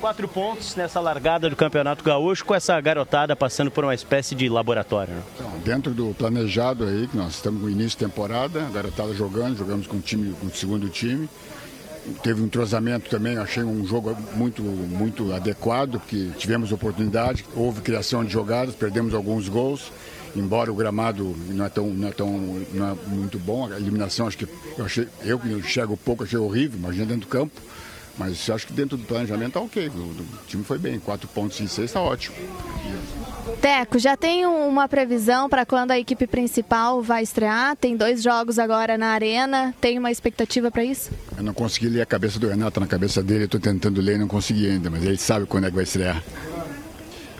Quatro pontos nessa largada do Campeonato Gaúcho, com essa garotada passando por uma espécie de laboratório. Né? Então, dentro do planejado aí, que nós estamos no início de temporada, a garotada jogando, jogamos com o time, com o segundo time. Teve um entrosamento também, achei um jogo muito, muito adequado, porque tivemos oportunidade, houve criação de jogadas, perdemos alguns gols embora o gramado não é tão, não é tão não é muito bom, a eliminação acho que eu achei, eu enxergo pouco achei horrível, imagina dentro do campo. Mas acho que dentro do planejamento está ok. O, o, time foi bem, quatro pontos em seis está ótimo. Teco, já tem uma previsão para quando a equipe principal vai estrear? Tem dois jogos agora na arena. Tem uma expectativa para isso? Eu não consegui ler a cabeça do Renato na cabeça dele. Estou tentando ler e não consegui ainda, mas ele sabe quando é que vai estrear.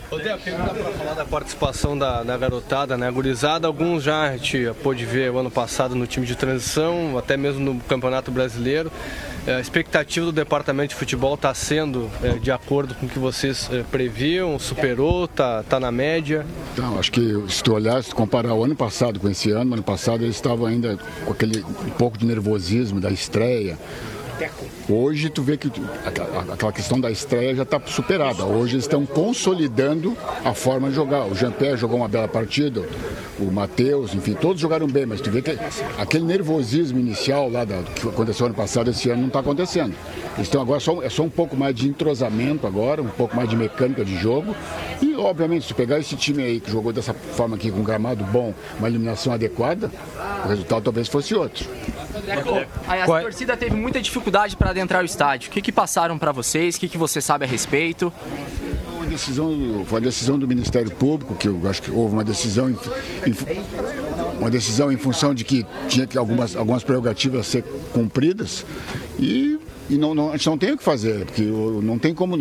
Ô, Dé, pergunta para falar da participação da, da garotada, né? Gurizada, alguns já a gente pôde ver o ano passado no time de transição, até mesmo no Campeonato Brasileiro. É, a expectativa do departamento de futebol está sendo é, de acordo com o que vocês é, previam? Superou? Está tá na média? Então, acho que se tu olhar, se tu comparar o ano passado com esse ano, ano passado eles estavam ainda com aquele um pouco de nervosismo da estreia Hoje tu vê que aquela questão da estreia já está superada. Hoje eles estão consolidando a forma de jogar. O Jean-Pierre jogou uma bela partida, o Matheus, enfim, todos jogaram bem, mas tu vê que aquele nervosismo inicial lá da, que aconteceu ano passado, esse ano não está acontecendo. Então agora só, é só um pouco mais de entrosamento agora, um pouco mais de mecânica de jogo. E obviamente, se pegar esse time aí que jogou dessa forma aqui, com um gramado bom, uma iluminação adequada, o resultado talvez fosse outro. A, a torcida teve muita dificuldade para adentrar o estádio. O que, que passaram para vocês? O que, que você sabe a respeito? Uma decisão, foi a decisão do Ministério Público, que eu acho que houve uma decisão em, em, uma decisão em função de que tinha que algumas, algumas prerrogativas ser cumpridas e e não, não, a gente não tem o que fazer, porque não tem como.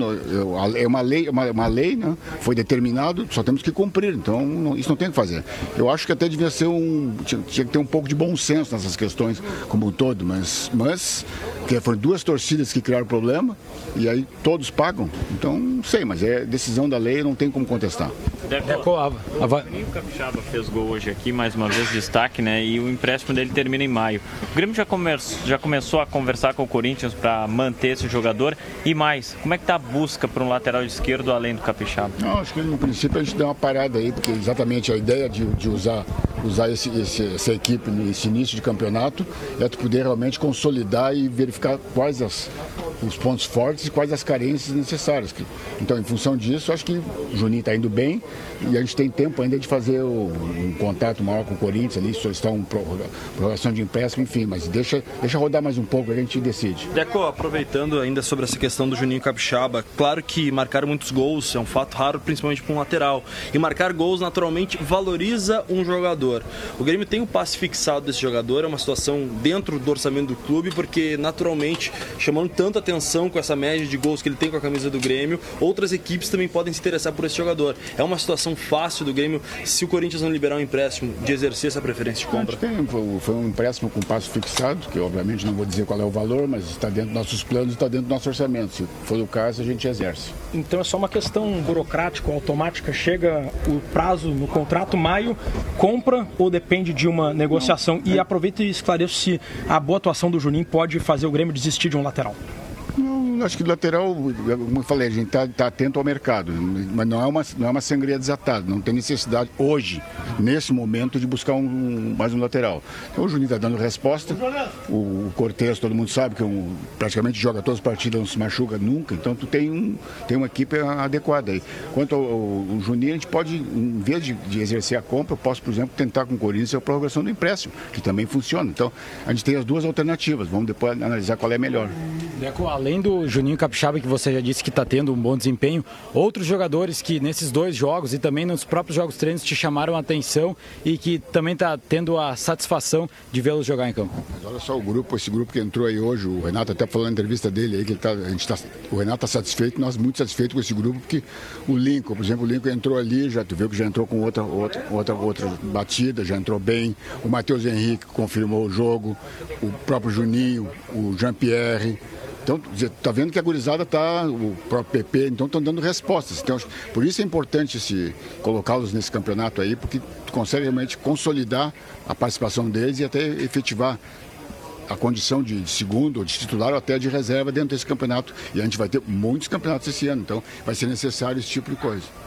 é uma lei, uma, uma lei, né? Foi determinado, só temos que cumprir. Então, não, isso não tem o que fazer. Eu acho que até devia ser um. Tinha, tinha, que ter um pouco de bom senso nessas questões como um todo, mas, mas porque foram duas torcidas que criaram o problema e aí todos pagam. Então, não sei, mas é decisão da lei, não tem como contestar. Deco, a, a, o Capixaba fez gol hoje aqui, mais uma vez destaque, né? E o empréstimo dele termina em maio. O Grêmio já, já começou a conversar com o Corinthians para manter esse jogador. E mais, como é que está a busca para um lateral esquerdo além do Capixaba? Não, acho que no princípio a gente deu uma parada aí, porque exatamente a ideia de, de usar, usar esse, esse, essa equipe nesse início de campeonato é tu poder realmente consolidar e verificar quais as, os pontos fortes e quais as carências necessárias. Então, em função disso, acho que o Juninho está indo bem e a gente tem tempo ainda de fazer o, um contato maior com o Corinthians ali, solicitar uma prorrogação de empréstimo, enfim, mas deixa, deixa rodar mais um pouco, a gente decide. Deco, aproveitando ainda sobre essa questão do Juninho Capixaba, claro que marcar muitos gols é um fato raro, principalmente para um lateral. E marcar gols naturalmente valoriza um jogador. O Grêmio tem o um passe fixado desse jogador, é uma situação dentro do orçamento do clube, porque naturalmente, chamando tanta atenção com essa média de gols que ele tem com a camisa do Grêmio, outras equipes também podem se interessar por esse jogador. É uma situação fácil do Grêmio, se o Corinthians não liberar um empréstimo, de exercer essa preferência de compra? Tem, foi um empréstimo com passo fixado, que obviamente não vou dizer qual é o valor, mas está dentro dos nossos planos, está dentro do nosso orçamento. Se for o caso, a gente exerce. Então é só uma questão burocrática, automática, chega o prazo no contrato, maio, compra ou depende de uma negociação? Não, e aproveita e esclareça se a boa atuação do Juninho pode fazer o Grêmio desistir de um lateral. Acho que lateral, como eu falei, a gente está tá atento ao mercado, mas não é, uma, não é uma sangria desatada, não tem necessidade hoje, nesse momento, de buscar um, mais um lateral. Então o Juninho está dando resposta, o, o Cortez, todo mundo sabe que um, praticamente joga todas as partidas, não se machuca nunca, então tu tem, um, tem uma equipe adequada aí. Quanto ao, ao Juninho, a gente pode, em vez de, de, exercer a compra, eu posso, por exemplo, tentar com o Corinthians a prorrogação do empréstimo, que também funciona. Então a gente tem as duas alternativas, vamos depois analisar qual é melhor. Deco, além do Juninho Capixaba, que você já disse que está tendo um bom desempenho, outros jogadores que nesses dois jogos e também nos próprios jogos treinos te chamaram a atenção e que também está tendo a satisfação de vê-los jogar em campo? Mas olha só o grupo, esse grupo que entrou aí hoje, o Renato até falou na entrevista dele aí que tá, a gente tá, o Renato está satisfeito, nós muito satisfeitos com esse grupo, porque o Lincoln, por exemplo, o Lincoln entrou ali, já tu viu que já entrou com outra, outra, outra, outra batida, já entrou bem, o Matheus Henrique confirmou o jogo, o próprio Juninho, o Jean-Pierre, então, está vendo que a gurizada está, o próprio PP, então estão dando respostas. Então, por isso é importante se colocá-los nesse campeonato aí, porque consegue realmente consolidar a participação deles e até efetivar a condição de segundo, de titular ou até de reserva dentro desse campeonato. E a gente vai ter muitos campeonatos esse ano, então vai ser necessário esse tipo de coisa.